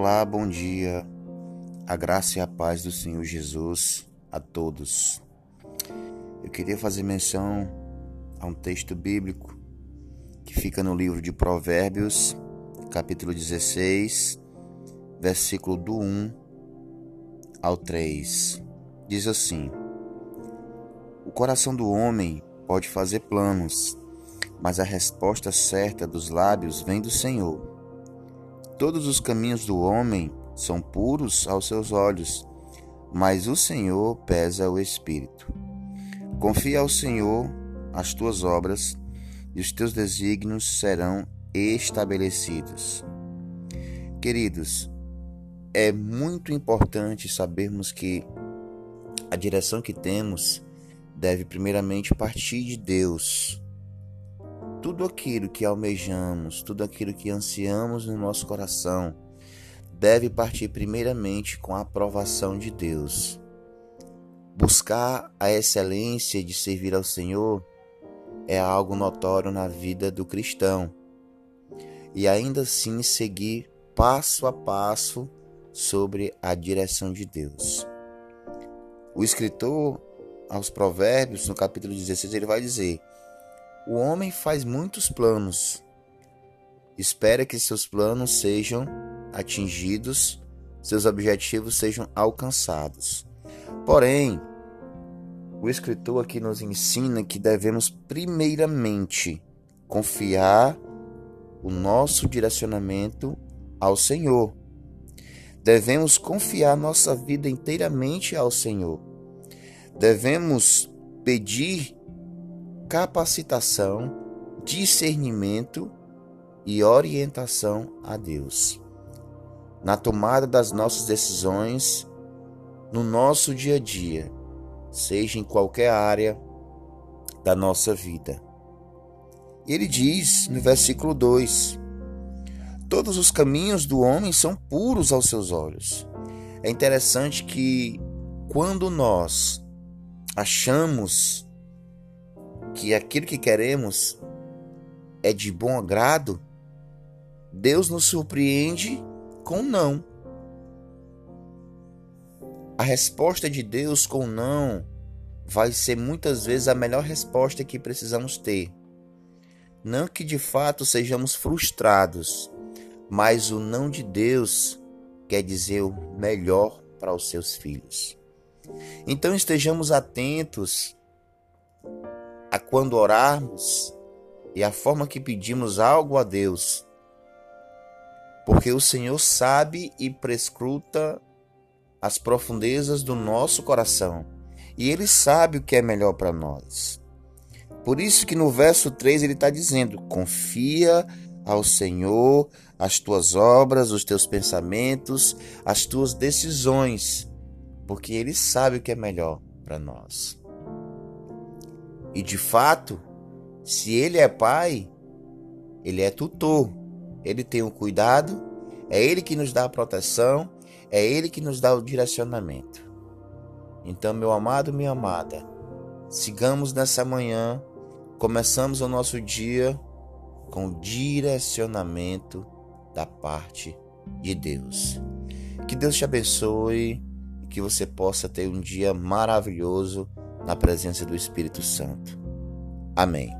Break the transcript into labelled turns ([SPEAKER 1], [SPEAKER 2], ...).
[SPEAKER 1] Olá, bom dia. A graça e a paz do Senhor Jesus a todos. Eu queria fazer menção a um texto bíblico que fica no livro de Provérbios, capítulo 16, versículo do 1 ao 3. Diz assim: O coração do homem pode fazer planos, mas a resposta certa dos lábios vem do Senhor. Todos os caminhos do homem são puros aos seus olhos, mas o Senhor pesa o espírito. Confia ao Senhor as tuas obras, e os teus desígnios serão estabelecidos. Queridos, é muito importante sabermos que a direção que temos deve primeiramente partir de Deus tudo aquilo que almejamos, tudo aquilo que ansiamos no nosso coração, deve partir primeiramente com a aprovação de Deus. Buscar a excelência de servir ao Senhor é algo notório na vida do cristão. E ainda assim seguir passo a passo sobre a direção de Deus. O escritor aos Provérbios, no capítulo 16, ele vai dizer: o homem faz muitos planos. Espera que seus planos sejam atingidos, seus objetivos sejam alcançados. Porém, o escritor aqui nos ensina que devemos primeiramente confiar o nosso direcionamento ao Senhor. Devemos confiar nossa vida inteiramente ao Senhor. Devemos pedir capacitação, discernimento e orientação a Deus. Na tomada das nossas decisões, no nosso dia a dia, seja em qualquer área da nossa vida. Ele diz no versículo 2: Todos os caminhos do homem são puros aos seus olhos. É interessante que quando nós achamos que aquilo que queremos é de bom agrado, Deus nos surpreende com não. A resposta de Deus com não vai ser muitas vezes a melhor resposta que precisamos ter. Não que de fato sejamos frustrados, mas o não de Deus quer dizer o melhor para os seus filhos. Então estejamos atentos a quando orarmos e a forma que pedimos algo a Deus. Porque o Senhor sabe e prescruta as profundezas do nosso coração, e ele sabe o que é melhor para nós. Por isso que no verso 3 ele está dizendo: confia ao Senhor as tuas obras, os teus pensamentos, as tuas decisões, porque ele sabe o que é melhor para nós. E de fato, se ele é pai, ele é tutor, ele tem o cuidado, é ele que nos dá a proteção, é ele que nos dá o direcionamento. Então, meu amado, minha amada, sigamos nessa manhã, começamos o nosso dia com direcionamento da parte de Deus. Que Deus te abençoe e que você possa ter um dia maravilhoso na presença do Espírito Santo. Amém.